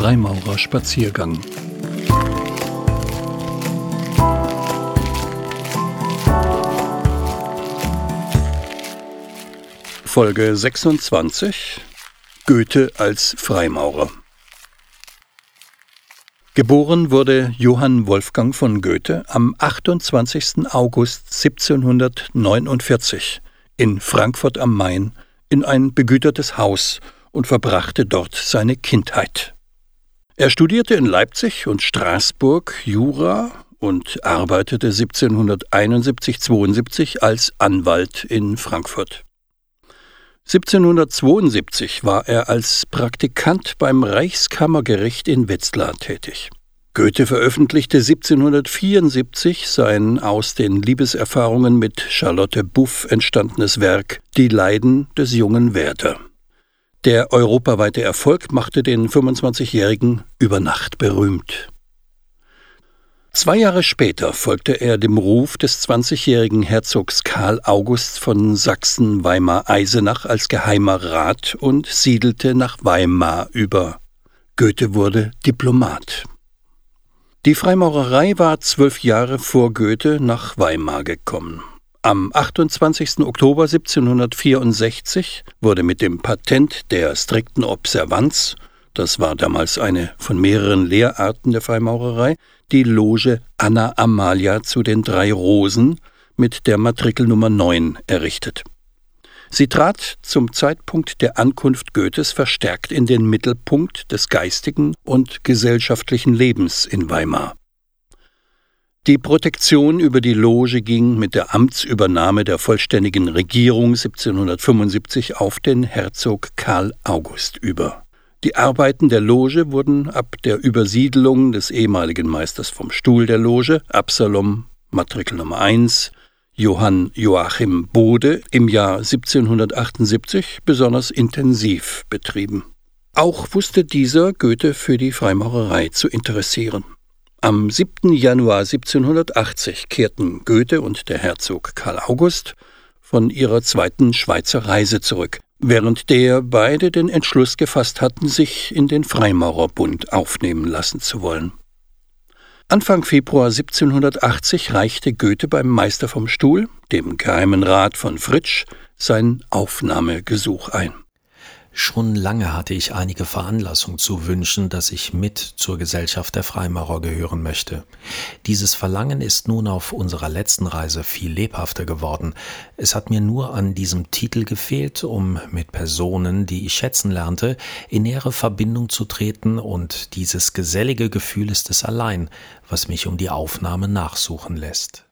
Freimaurerspaziergang. Folge 26 Goethe als Freimaurer Geboren wurde Johann Wolfgang von Goethe am 28. August 1749 in Frankfurt am Main in ein begütertes Haus und verbrachte dort seine Kindheit. Er studierte in Leipzig und Straßburg Jura und arbeitete 1771-72 als Anwalt in Frankfurt. 1772 war er als Praktikant beim Reichskammergericht in Wetzlar tätig. Goethe veröffentlichte 1774 sein aus den Liebeserfahrungen mit Charlotte Buff entstandenes Werk Die Leiden des jungen Werther. Der europaweite Erfolg machte den 25-Jährigen über Nacht berühmt. Zwei Jahre später folgte er dem Ruf des 20-jährigen Herzogs Karl August von Sachsen-Weimar-Eisenach als geheimer Rat und siedelte nach Weimar über. Goethe wurde Diplomat. Die Freimaurerei war zwölf Jahre vor Goethe nach Weimar gekommen. Am 28. Oktober 1764 wurde mit dem Patent der strikten Observanz, das war damals eine von mehreren Lehrarten der Freimaurerei, die Loge Anna Amalia zu den drei Rosen mit der Matrikelnummer 9 errichtet. Sie trat zum Zeitpunkt der Ankunft Goethes verstärkt in den Mittelpunkt des geistigen und gesellschaftlichen Lebens in Weimar. Die Protektion über die Loge ging mit der Amtsübernahme der vollständigen Regierung 1775 auf den Herzog Karl August über. Die Arbeiten der Loge wurden ab der Übersiedelung des ehemaligen Meisters vom Stuhl der Loge, Absalom, Matrikel Nummer 1, Johann Joachim Bode im Jahr 1778 besonders intensiv betrieben. Auch wusste dieser Goethe für die Freimaurerei zu interessieren. Am 7. Januar 1780 kehrten Goethe und der Herzog Karl August von ihrer zweiten Schweizer Reise zurück, während der beide den Entschluss gefasst hatten, sich in den Freimaurerbund aufnehmen lassen zu wollen. Anfang Februar 1780 reichte Goethe beim Meister vom Stuhl, dem Geheimen Rat von Fritsch, sein Aufnahmegesuch ein. Schon lange hatte ich einige Veranlassung zu wünschen, dass ich mit zur Gesellschaft der Freimaurer gehören möchte. Dieses Verlangen ist nun auf unserer letzten Reise viel lebhafter geworden. Es hat mir nur an diesem Titel gefehlt, um mit Personen, die ich schätzen lernte, in nähere Verbindung zu treten und dieses gesellige Gefühl ist es allein, was mich um die Aufnahme nachsuchen lässt.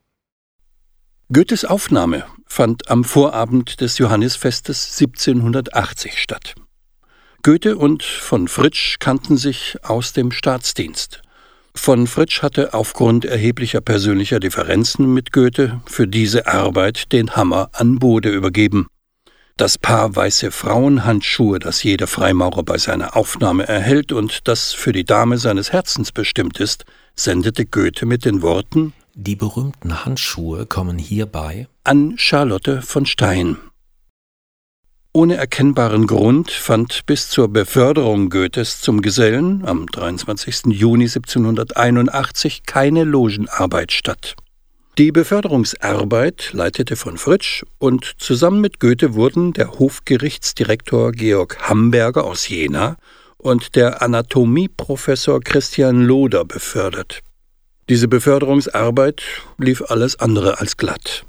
Goethes Aufnahme fand am Vorabend des Johannisfestes 1780 statt. Goethe und von Fritsch kannten sich aus dem Staatsdienst. Von Fritsch hatte aufgrund erheblicher persönlicher Differenzen mit Goethe für diese Arbeit den Hammer an Bode übergeben. Das Paar weiße Frauenhandschuhe, das jeder Freimaurer bei seiner Aufnahme erhält und das für die Dame seines Herzens bestimmt ist, sendete Goethe mit den Worten die berühmten Handschuhe kommen hierbei an Charlotte von Stein. Ohne erkennbaren Grund fand bis zur Beförderung Goethes zum Gesellen am 23. Juni 1781 keine Logenarbeit statt. Die Beförderungsarbeit leitete von Fritsch und zusammen mit Goethe wurden der Hofgerichtsdirektor Georg Hamberger aus Jena und der Anatomieprofessor Christian Loder befördert. Diese Beförderungsarbeit lief alles andere als glatt.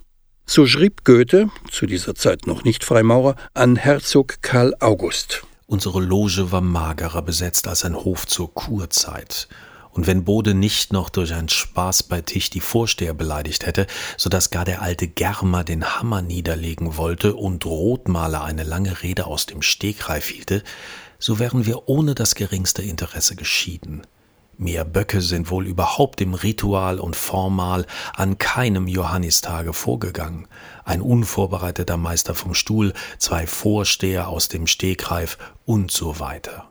So schrieb Goethe, zu dieser Zeit noch nicht Freimaurer, an Herzog Karl August. Unsere Loge war magerer besetzt als ein Hof zur Kurzeit. Und wenn Bode nicht noch durch einen Spaß bei Tisch die Vorsteher beleidigt hätte, so dass gar der alte Germer den Hammer niederlegen wollte und Rotmaler eine lange Rede aus dem Stegreif hielte, so wären wir ohne das geringste Interesse geschieden. Mehr Böcke sind wohl überhaupt im Ritual und Formal an keinem Johannistage vorgegangen. Ein unvorbereiteter Meister vom Stuhl, zwei Vorsteher aus dem Stegreif und so weiter.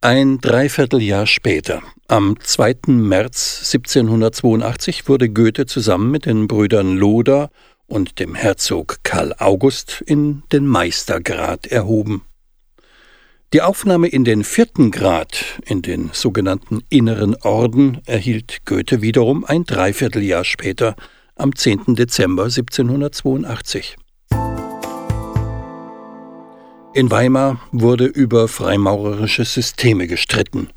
Ein Dreivierteljahr später, am 2. März 1782, wurde Goethe zusammen mit den Brüdern Loder und dem Herzog Karl August in den Meistergrad erhoben. Die Aufnahme in den vierten Grad, in den sogenannten inneren Orden, erhielt Goethe wiederum ein Dreivierteljahr später, am 10. Dezember 1782. In Weimar wurde über freimaurerische Systeme gestritten.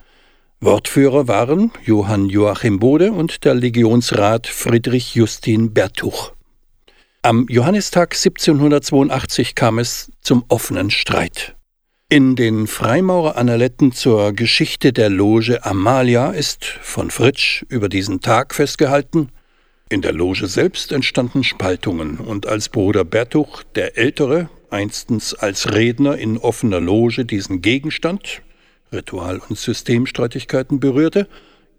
Wortführer waren Johann Joachim Bode und der Legionsrat Friedrich Justin Bertuch. Am Johannistag 1782 kam es zum offenen Streit. In den Freimaurer-Annaletten zur Geschichte der Loge Amalia ist von Fritsch über diesen Tag festgehalten, in der Loge selbst entstanden Spaltungen, und als Bruder Bertuch, der Ältere, einstens als Redner in offener Loge diesen Gegenstand, Ritual- und Systemstreitigkeiten berührte,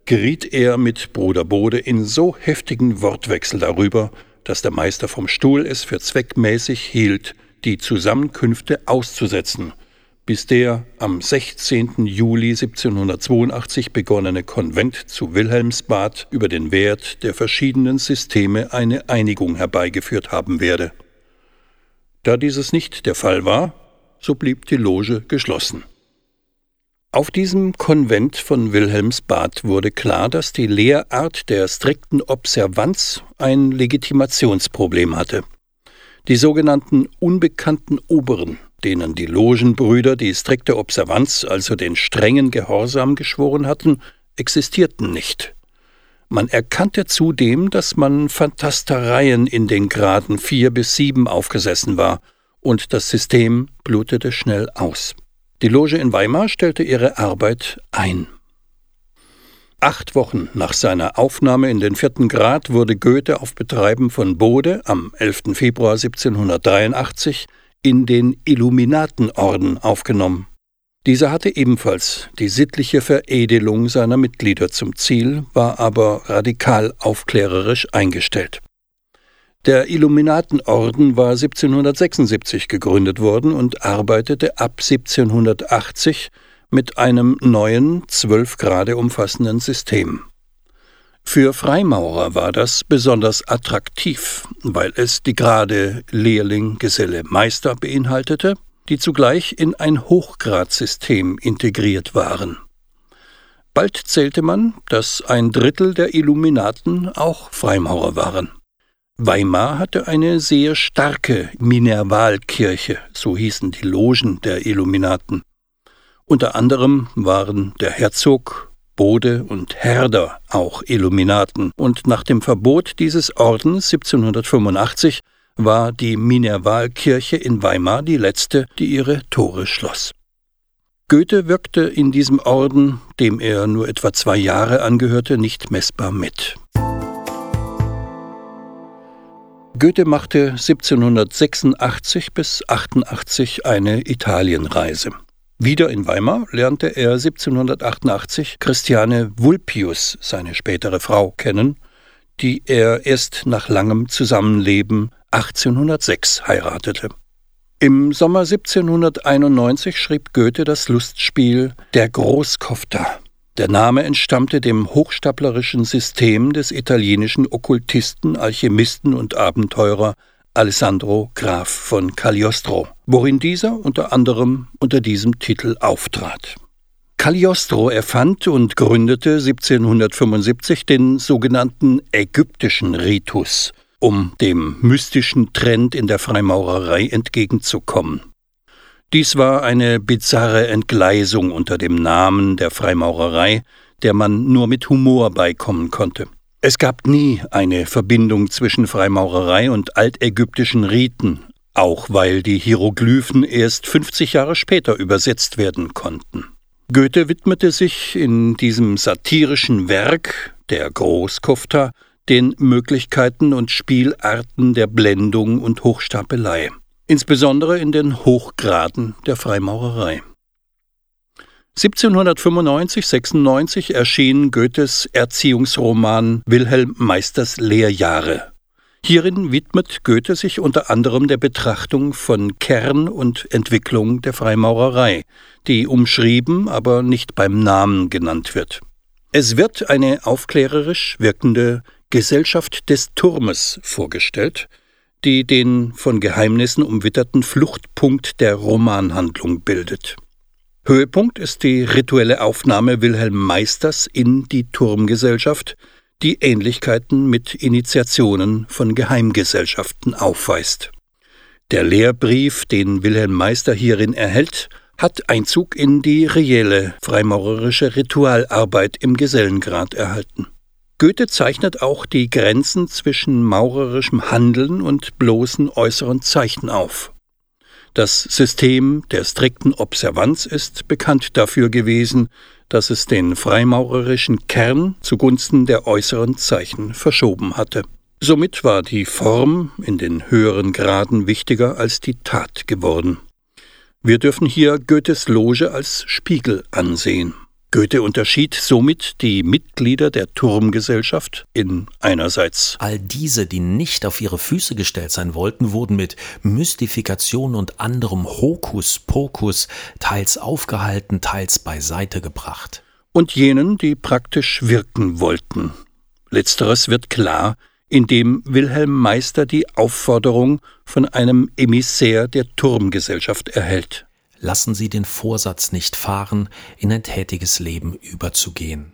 geriet er mit Bruder Bode in so heftigen Wortwechsel darüber, dass der Meister vom Stuhl es für zweckmäßig hielt, die Zusammenkünfte auszusetzen – bis der am 16. Juli 1782 begonnene Konvent zu Wilhelmsbad über den Wert der verschiedenen Systeme eine Einigung herbeigeführt haben werde. Da dieses nicht der Fall war, so blieb die Loge geschlossen. Auf diesem Konvent von Wilhelmsbad wurde klar, dass die Lehrart der strikten Observanz ein Legitimationsproblem hatte. Die sogenannten unbekannten Oberen denen die Logenbrüder die strikte Observanz, also den strengen Gehorsam geschworen hatten, existierten nicht. Man erkannte zudem, dass man Fantastereien in den Graden vier bis sieben aufgesessen war, und das System blutete schnell aus. Die Loge in Weimar stellte ihre Arbeit ein. Acht Wochen nach seiner Aufnahme in den vierten Grad wurde Goethe auf Betreiben von Bode am 11. Februar 1783 in den Illuminatenorden aufgenommen. Dieser hatte ebenfalls die sittliche Veredelung seiner Mitglieder zum Ziel, war aber radikal aufklärerisch eingestellt. Der Illuminatenorden war 1776 gegründet worden und arbeitete ab 1780 mit einem neuen, zwölf Grade umfassenden System. Für Freimaurer war das besonders attraktiv, weil es die Grade Lehrling, Geselle, Meister beinhaltete, die zugleich in ein Hochgradsystem integriert waren. Bald zählte man, dass ein Drittel der Illuminaten auch Freimaurer waren. Weimar hatte eine sehr starke Minervalkirche, so hießen die Logen der Illuminaten. Unter anderem waren der Herzog Bode und Herder auch Illuminaten, und nach dem Verbot dieses Ordens 1785 war die Minervalkirche in Weimar die letzte, die ihre Tore schloss. Goethe wirkte in diesem Orden, dem er nur etwa zwei Jahre angehörte, nicht messbar mit. Goethe machte 1786 bis 88 eine Italienreise. Wieder in Weimar lernte er 1788 Christiane Vulpius, seine spätere Frau, kennen, die er erst nach langem Zusammenleben 1806 heiratete. Im Sommer 1791 schrieb Goethe das Lustspiel Der Großkofter. Der Name entstammte dem hochstaplerischen System des italienischen Okkultisten, Alchemisten und Abenteurer Alessandro Graf von Cagliostro, worin dieser unter anderem unter diesem Titel auftrat. Cagliostro erfand und gründete 1775 den sogenannten ägyptischen Ritus, um dem mystischen Trend in der Freimaurerei entgegenzukommen. Dies war eine bizarre Entgleisung unter dem Namen der Freimaurerei, der man nur mit Humor beikommen konnte. Es gab nie eine Verbindung zwischen Freimaurerei und altägyptischen Riten, auch weil die Hieroglyphen erst 50 Jahre später übersetzt werden konnten. Goethe widmete sich in diesem satirischen Werk, der Großkufter, den Möglichkeiten und Spielarten der Blendung und Hochstapelei, insbesondere in den Hochgraden der Freimaurerei. 1795-96 erschien Goethes Erziehungsroman Wilhelm Meisters Lehrjahre. Hierin widmet Goethe sich unter anderem der Betrachtung von Kern und Entwicklung der Freimaurerei, die umschrieben, aber nicht beim Namen genannt wird. Es wird eine aufklärerisch wirkende Gesellschaft des Turmes vorgestellt, die den von Geheimnissen umwitterten Fluchtpunkt der Romanhandlung bildet. Höhepunkt ist die rituelle Aufnahme Wilhelm Meisters in die Turmgesellschaft, die Ähnlichkeiten mit Initiationen von Geheimgesellschaften aufweist. Der Lehrbrief, den Wilhelm Meister hierin erhält, hat Einzug in die reelle freimaurerische Ritualarbeit im Gesellengrad erhalten. Goethe zeichnet auch die Grenzen zwischen maurerischem Handeln und bloßen äußeren Zeichen auf. Das System der strikten Observanz ist bekannt dafür gewesen, dass es den freimaurerischen Kern zugunsten der äußeren Zeichen verschoben hatte. Somit war die Form in den höheren Graden wichtiger als die Tat geworden. Wir dürfen hier Goethes Loge als Spiegel ansehen. Goethe unterschied somit die Mitglieder der Turmgesellschaft in einerseits all diese, die nicht auf ihre Füße gestellt sein wollten, wurden mit Mystifikation und anderem Hokuspokus teils aufgehalten, teils beiseite gebracht. Und jenen, die praktisch wirken wollten. Letzteres wird klar, indem Wilhelm Meister die Aufforderung von einem Emissär der Turmgesellschaft erhält. Lassen Sie den Vorsatz nicht fahren, in ein tätiges Leben überzugehen.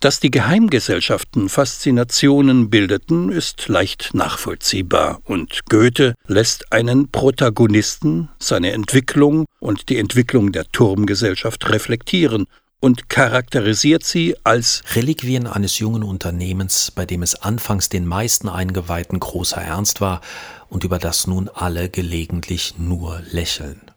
Dass die Geheimgesellschaften Faszinationen bildeten, ist leicht nachvollziehbar, und Goethe lässt einen Protagonisten, seine Entwicklung und die Entwicklung der Turmgesellschaft reflektieren und charakterisiert sie als Reliquien eines jungen Unternehmens, bei dem es anfangs den meisten Eingeweihten großer Ernst war und über das nun alle gelegentlich nur lächeln.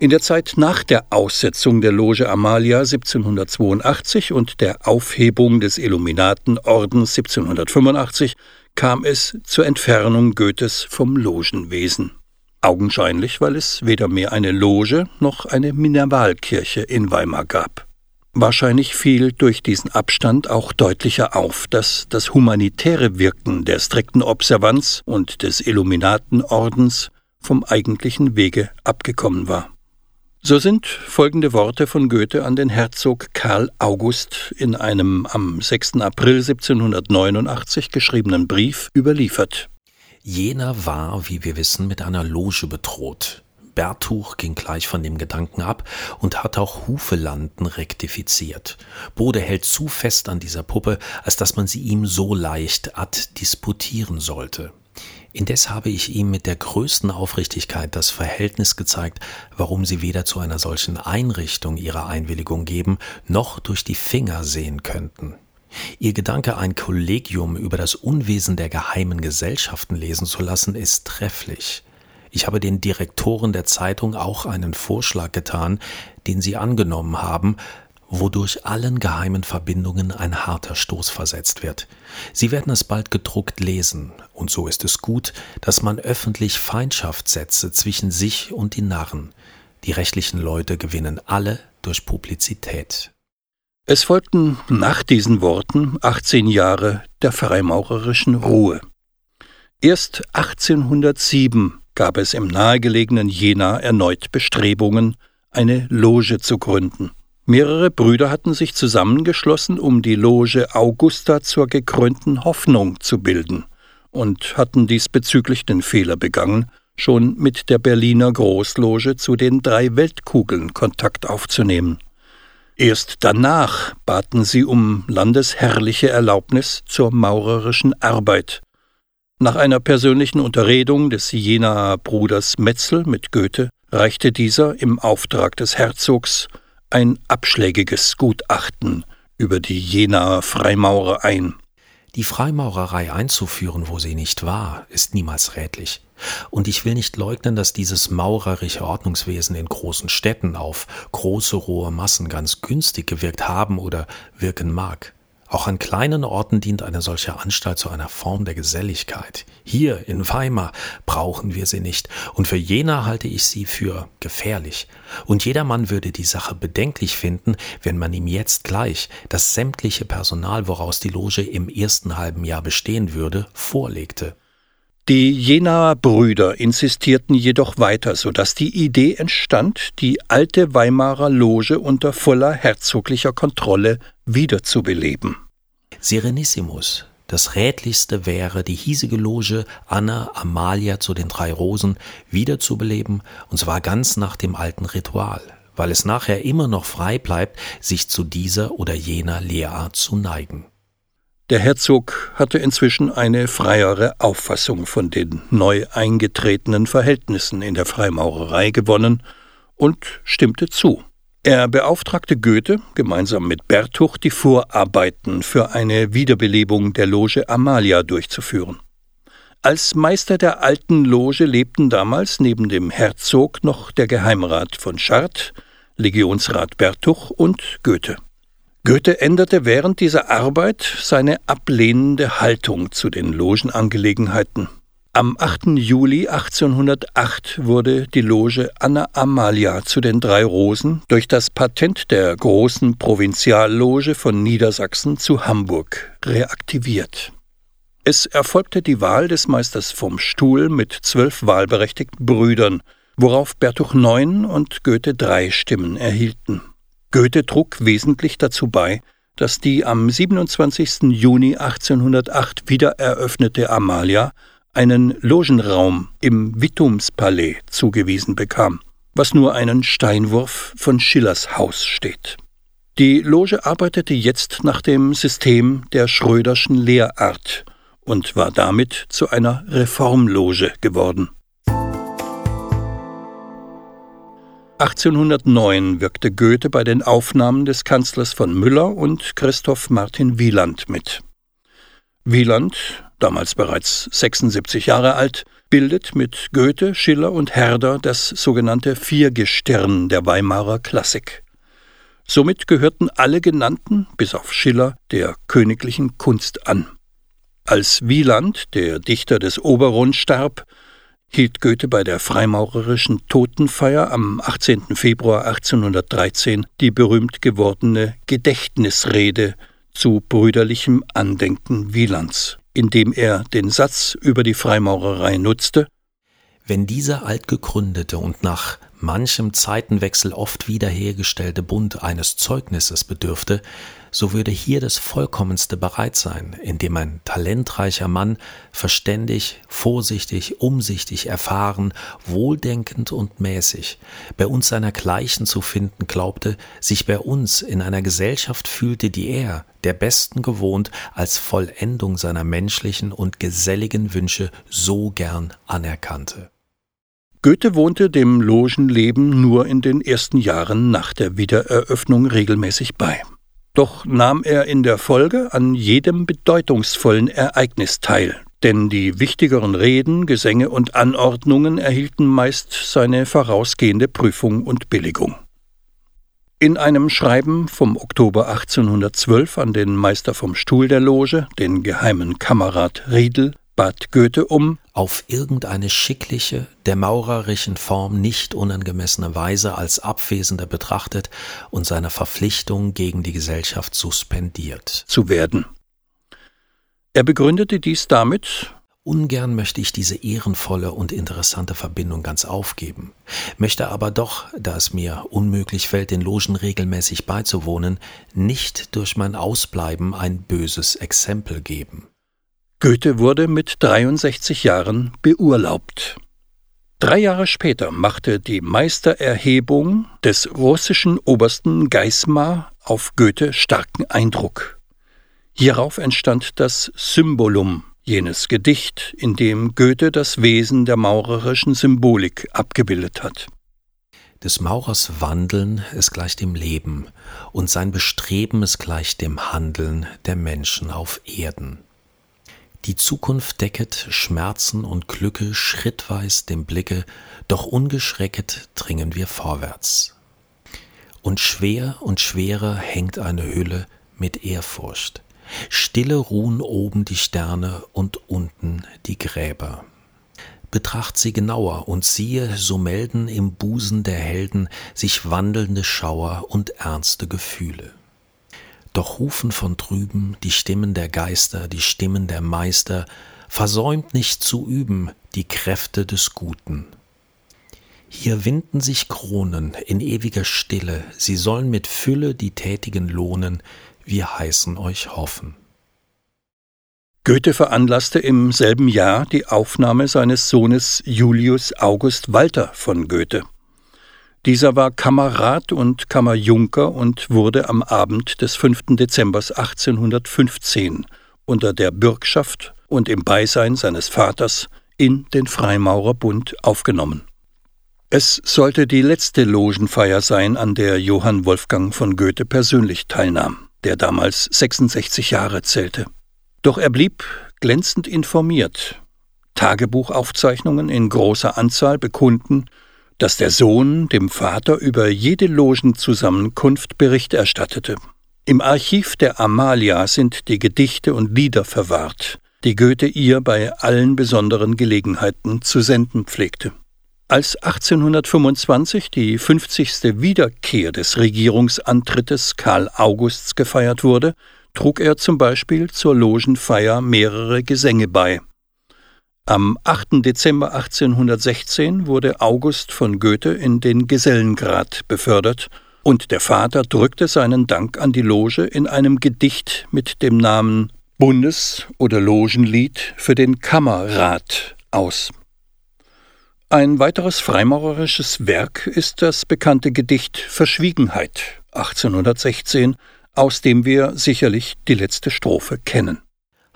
In der Zeit nach der Aussetzung der Loge Amalia 1782 und der Aufhebung des Illuminatenordens 1785 kam es zur Entfernung Goethes vom Logenwesen. Augenscheinlich, weil es weder mehr eine Loge noch eine Minervalkirche in Weimar gab. Wahrscheinlich fiel durch diesen Abstand auch deutlicher auf, dass das humanitäre Wirken der strikten Observanz und des Illuminatenordens vom eigentlichen Wege abgekommen war. So sind folgende Worte von Goethe an den Herzog Karl August in einem am 6. April 1789 geschriebenen Brief überliefert. Jener war, wie wir wissen, mit einer Loge bedroht. Bertuch ging gleich von dem Gedanken ab und hat auch Hufelanden rektifiziert. Bode hält zu fest an dieser Puppe, als dass man sie ihm so leicht addisputieren sollte. Indes habe ich ihm mit der größten Aufrichtigkeit das Verhältnis gezeigt, warum sie weder zu einer solchen Einrichtung ihre Einwilligung geben, noch durch die Finger sehen könnten. Ihr Gedanke, ein Kollegium über das Unwesen der geheimen Gesellschaften lesen zu lassen, ist trefflich. Ich habe den Direktoren der Zeitung auch einen Vorschlag getan, den sie angenommen haben, wodurch allen geheimen Verbindungen ein harter Stoß versetzt wird. Sie werden es bald gedruckt lesen, und so ist es gut, dass man öffentlich Feindschaft setze zwischen sich und die Narren. Die rechtlichen Leute gewinnen alle durch Publizität. Es folgten nach diesen Worten 18 Jahre der freimaurerischen Ruhe. Erst 1807 gab es im nahegelegenen Jena erneut Bestrebungen, eine Loge zu gründen. Mehrere Brüder hatten sich zusammengeschlossen, um die Loge Augusta zur gekrönten Hoffnung zu bilden und hatten diesbezüglich den Fehler begangen, schon mit der Berliner Großloge zu den drei Weltkugeln Kontakt aufzunehmen. Erst danach baten sie um landesherrliche Erlaubnis zur maurerischen Arbeit. Nach einer persönlichen Unterredung des Jenaer Bruders Metzel mit Goethe reichte dieser im Auftrag des Herzogs ein abschlägiges Gutachten über die Jenaer Freimaurer ein. Die Freimaurerei einzuführen, wo sie nicht war, ist niemals rätlich. Und ich will nicht leugnen, dass dieses maurerische Ordnungswesen in großen Städten auf große rohe Massen ganz günstig gewirkt haben oder wirken mag. Auch an kleinen Orten dient eine solche Anstalt zu einer Form der Geselligkeit. Hier in Weimar brauchen wir sie nicht, und für Jena halte ich sie für gefährlich. Und jedermann würde die Sache bedenklich finden, wenn man ihm jetzt gleich das sämtliche Personal, woraus die Loge im ersten halben Jahr bestehen würde, vorlegte. Die Jenaer Brüder insistierten jedoch weiter, so dass die Idee entstand, die alte Weimarer Loge unter voller herzoglicher Kontrolle wiederzubeleben. Serenissimus, Das rätlichste wäre, die hiesige Loge Anna Amalia zu den drei Rosen wiederzubeleben, und zwar ganz nach dem alten Ritual, weil es nachher immer noch frei bleibt, sich zu dieser oder jener Lehrart zu neigen. Der Herzog hatte inzwischen eine freiere Auffassung von den neu eingetretenen Verhältnissen in der Freimaurerei gewonnen und stimmte zu. Er beauftragte Goethe gemeinsam mit Bertuch die Vorarbeiten für eine Wiederbelebung der Loge Amalia durchzuführen. Als Meister der alten Loge lebten damals neben dem Herzog noch der Geheimrat von Chartres, Legionsrat Bertuch und Goethe. Goethe änderte während dieser Arbeit seine ablehnende Haltung zu den Logenangelegenheiten. Am 8. Juli 1808 wurde die Loge Anna Amalia zu den drei Rosen durch das Patent der großen Provinzialloge von Niedersachsen zu Hamburg reaktiviert. Es erfolgte die Wahl des Meisters vom Stuhl mit zwölf wahlberechtigten Brüdern, worauf Bertuch neun und Goethe drei Stimmen erhielten. Goethe trug wesentlich dazu bei, dass die am 27. Juni 1808 wiedereröffnete Amalia einen Logenraum im Wittumspalais zugewiesen bekam, was nur einen Steinwurf von Schillers Haus steht. Die Loge arbeitete jetzt nach dem System der Schröderschen Lehrart und war damit zu einer Reformloge geworden. 1809 wirkte Goethe bei den Aufnahmen des Kanzlers von Müller und Christoph Martin Wieland mit. Wieland, damals bereits 76 Jahre alt, bildet mit Goethe, Schiller und Herder das sogenannte Viergestirn der Weimarer Klassik. Somit gehörten alle genannten, bis auf Schiller, der königlichen Kunst an. Als Wieland, der Dichter des Oberrund, starb, hielt Goethe bei der freimaurerischen Totenfeier am 18. Februar 1813 die berühmt gewordene Gedächtnisrede zu brüderlichem Andenken Wielands, indem er den Satz über die Freimaurerei nutzte Wenn dieser altgegründete und nach manchem Zeitenwechsel oft wiederhergestellte Bund eines Zeugnisses bedürfte, so würde hier das Vollkommenste bereit sein, indem ein talentreicher Mann verständig, vorsichtig, umsichtig, erfahren, wohldenkend und mäßig, bei uns seinergleichen zu finden glaubte, sich bei uns in einer Gesellschaft fühlte, die er, der Besten gewohnt, als Vollendung seiner menschlichen und geselligen Wünsche so gern anerkannte. Goethe wohnte dem Logenleben nur in den ersten Jahren nach der Wiedereröffnung regelmäßig bei. Doch nahm er in der Folge an jedem bedeutungsvollen Ereignis teil, denn die wichtigeren Reden, Gesänge und Anordnungen erhielten meist seine vorausgehende Prüfung und Billigung. In einem Schreiben vom Oktober 1812 an den Meister vom Stuhl der Loge, den geheimen Kamerad Riedel, bat Goethe um, auf irgendeine schickliche, der maurerischen Form nicht unangemessene Weise als Abwesender betrachtet und seine Verpflichtung gegen die Gesellschaft suspendiert zu werden. Er begründete dies damit, Ungern möchte ich diese ehrenvolle und interessante Verbindung ganz aufgeben, möchte aber doch, da es mir unmöglich fällt, den Logen regelmäßig beizuwohnen, nicht durch mein Ausbleiben ein böses Exempel geben. Goethe wurde mit 63 Jahren beurlaubt. Drei Jahre später machte die Meistererhebung des russischen Obersten Geismar auf Goethe starken Eindruck. Hierauf entstand das Symbolum, jenes Gedicht, in dem Goethe das Wesen der maurerischen Symbolik abgebildet hat. Des Maurers Wandeln ist gleich dem Leben, und sein Bestreben ist gleich dem Handeln der Menschen auf Erden. Die Zukunft decket Schmerzen und Glücke schrittweis dem Blicke, doch ungeschrecket dringen wir vorwärts. Und schwer und schwerer hängt eine Hülle mit Ehrfurcht. Stille ruhen oben die Sterne und unten die Gräber. Betracht sie genauer und siehe, so melden im Busen der Helden sich wandelnde Schauer und ernste Gefühle. Doch rufen von drüben die Stimmen der Geister, die Stimmen der Meister, versäumt nicht zu üben die Kräfte des Guten. Hier winden sich Kronen in ewiger Stille, sie sollen mit Fülle die Tätigen lohnen, wir heißen euch hoffen. Goethe veranlasste im selben Jahr die Aufnahme seines Sohnes Julius August Walter von Goethe. Dieser war Kammerrat und Kammerjunker und wurde am Abend des 5. Dezember 1815 unter der Bürgschaft und im Beisein seines Vaters in den Freimaurerbund aufgenommen. Es sollte die letzte Logenfeier sein, an der Johann Wolfgang von Goethe persönlich teilnahm, der damals 66 Jahre zählte. Doch er blieb glänzend informiert. Tagebuchaufzeichnungen in großer Anzahl bekunden, dass der Sohn dem Vater über jede Logenzusammenkunft Bericht erstattete. Im Archiv der Amalia sind die Gedichte und Lieder verwahrt, die Goethe ihr bei allen besonderen Gelegenheiten zu senden pflegte. Als 1825 die 50. Wiederkehr des Regierungsantrittes Karl Augusts gefeiert wurde, trug er zum Beispiel zur Logenfeier mehrere Gesänge bei. Am 8. Dezember 1816 wurde August von Goethe in den Gesellengrad befördert und der Vater drückte seinen Dank an die Loge in einem Gedicht mit dem Namen Bundes- oder Logenlied für den Kammerrat aus. Ein weiteres freimaurerisches Werk ist das bekannte Gedicht Verschwiegenheit 1816, aus dem wir sicherlich die letzte Strophe kennen.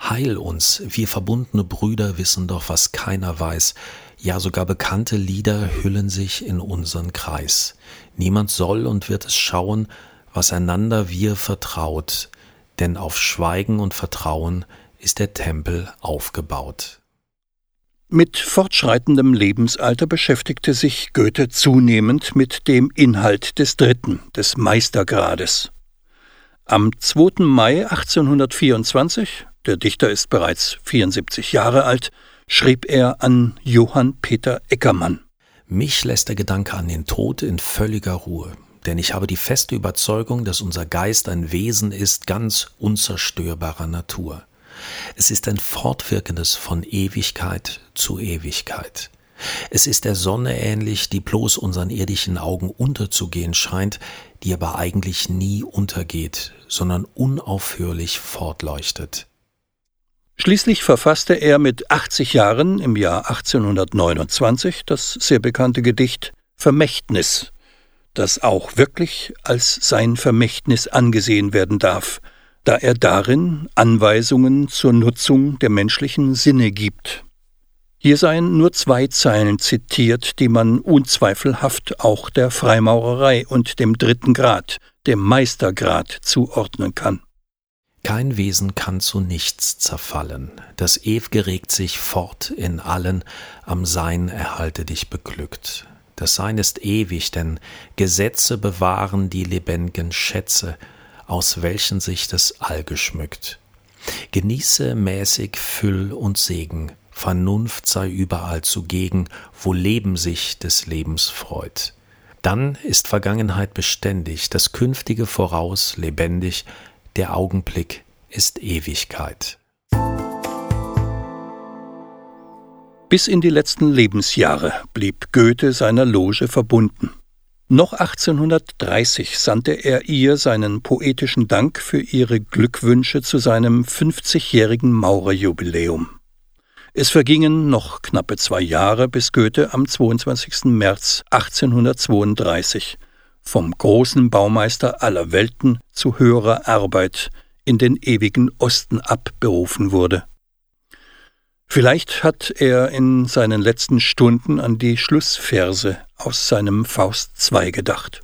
Heil uns, wir verbundene Brüder wissen doch, was keiner weiß, ja sogar bekannte Lieder hüllen sich in unseren Kreis. Niemand soll und wird es schauen, was einander wir vertraut, denn auf Schweigen und Vertrauen ist der Tempel aufgebaut. Mit fortschreitendem Lebensalter beschäftigte sich Goethe zunehmend mit dem Inhalt des dritten, des Meistergrades. Am 2. Mai 1824, der Dichter ist bereits 74 Jahre alt, schrieb er an Johann Peter Eckermann. Mich lässt der Gedanke an den Tod in völliger Ruhe, denn ich habe die feste Überzeugung, dass unser Geist ein Wesen ist ganz unzerstörbarer Natur. Es ist ein fortwirkendes von Ewigkeit zu Ewigkeit. Es ist der Sonne ähnlich, die bloß unseren irdischen Augen unterzugehen scheint, die aber eigentlich nie untergeht, sondern unaufhörlich fortleuchtet. Schließlich verfasste er mit 80 Jahren im Jahr 1829 das sehr bekannte Gedicht Vermächtnis, das auch wirklich als sein Vermächtnis angesehen werden darf, da er darin Anweisungen zur Nutzung der menschlichen Sinne gibt. Hier seien nur zwei Zeilen zitiert, die man unzweifelhaft auch der Freimaurerei und dem dritten Grad, dem Meistergrad, zuordnen kann. Kein Wesen kann zu nichts zerfallen, das Ew'ge regt sich fort in allen, am Sein erhalte dich beglückt. Das Sein ist ewig, denn Gesetze bewahren die lebendigen Schätze, aus welchen sich das All geschmückt. Genieße mäßig Füll und Segen, Vernunft sei überall zugegen, wo Leben sich des Lebens freut. Dann ist Vergangenheit beständig, das Künftige voraus lebendig, der Augenblick ist Ewigkeit. Bis in die letzten Lebensjahre blieb Goethe seiner Loge verbunden. Noch 1830 sandte er ihr seinen poetischen Dank für ihre Glückwünsche zu seinem 50-jährigen Maurerjubiläum. Es vergingen noch knappe zwei Jahre, bis Goethe am 22. März 1832 vom großen Baumeister aller Welten zu höherer Arbeit in den ewigen Osten abberufen wurde. Vielleicht hat er in seinen letzten Stunden an die Schlussverse aus seinem Faust II gedacht.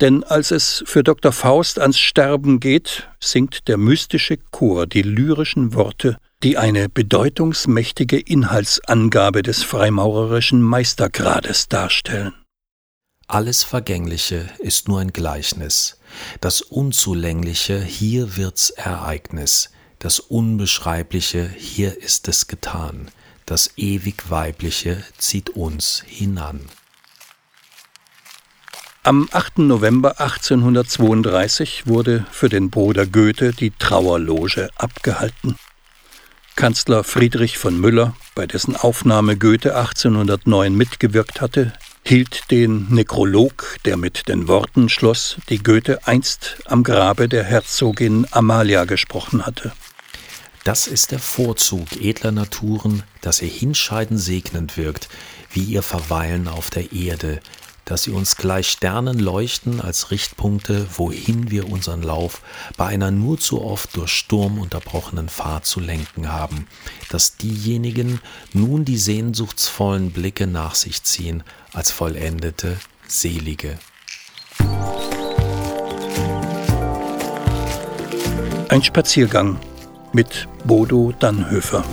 Denn als es für Dr. Faust ans Sterben geht, singt der mystische Chor die lyrischen Worte, die eine bedeutungsmächtige Inhaltsangabe des freimaurerischen Meistergrades darstellen. Alles Vergängliche ist nur ein Gleichnis, das Unzulängliche, hier wird's Ereignis, das Unbeschreibliche, hier ist es getan, das ewig Weibliche zieht uns hinan. Am 8. November 1832 wurde für den Bruder Goethe die Trauerloge abgehalten. Kanzler Friedrich von Müller, bei dessen Aufnahme Goethe 1809 mitgewirkt hatte, hielt den Nekrolog, der mit den Worten schloss, die Goethe einst am Grabe der Herzogin Amalia gesprochen hatte. Das ist der Vorzug edler Naturen, dass ihr Hinscheiden segnend wirkt, wie ihr Verweilen auf der Erde, dass sie uns gleich Sternen leuchten als Richtpunkte, wohin wir unseren Lauf bei einer nur zu oft durch Sturm unterbrochenen Fahrt zu lenken haben, dass diejenigen nun die sehnsuchtsvollen Blicke nach sich ziehen als vollendete, selige. Ein Spaziergang mit Bodo Dannhöfer.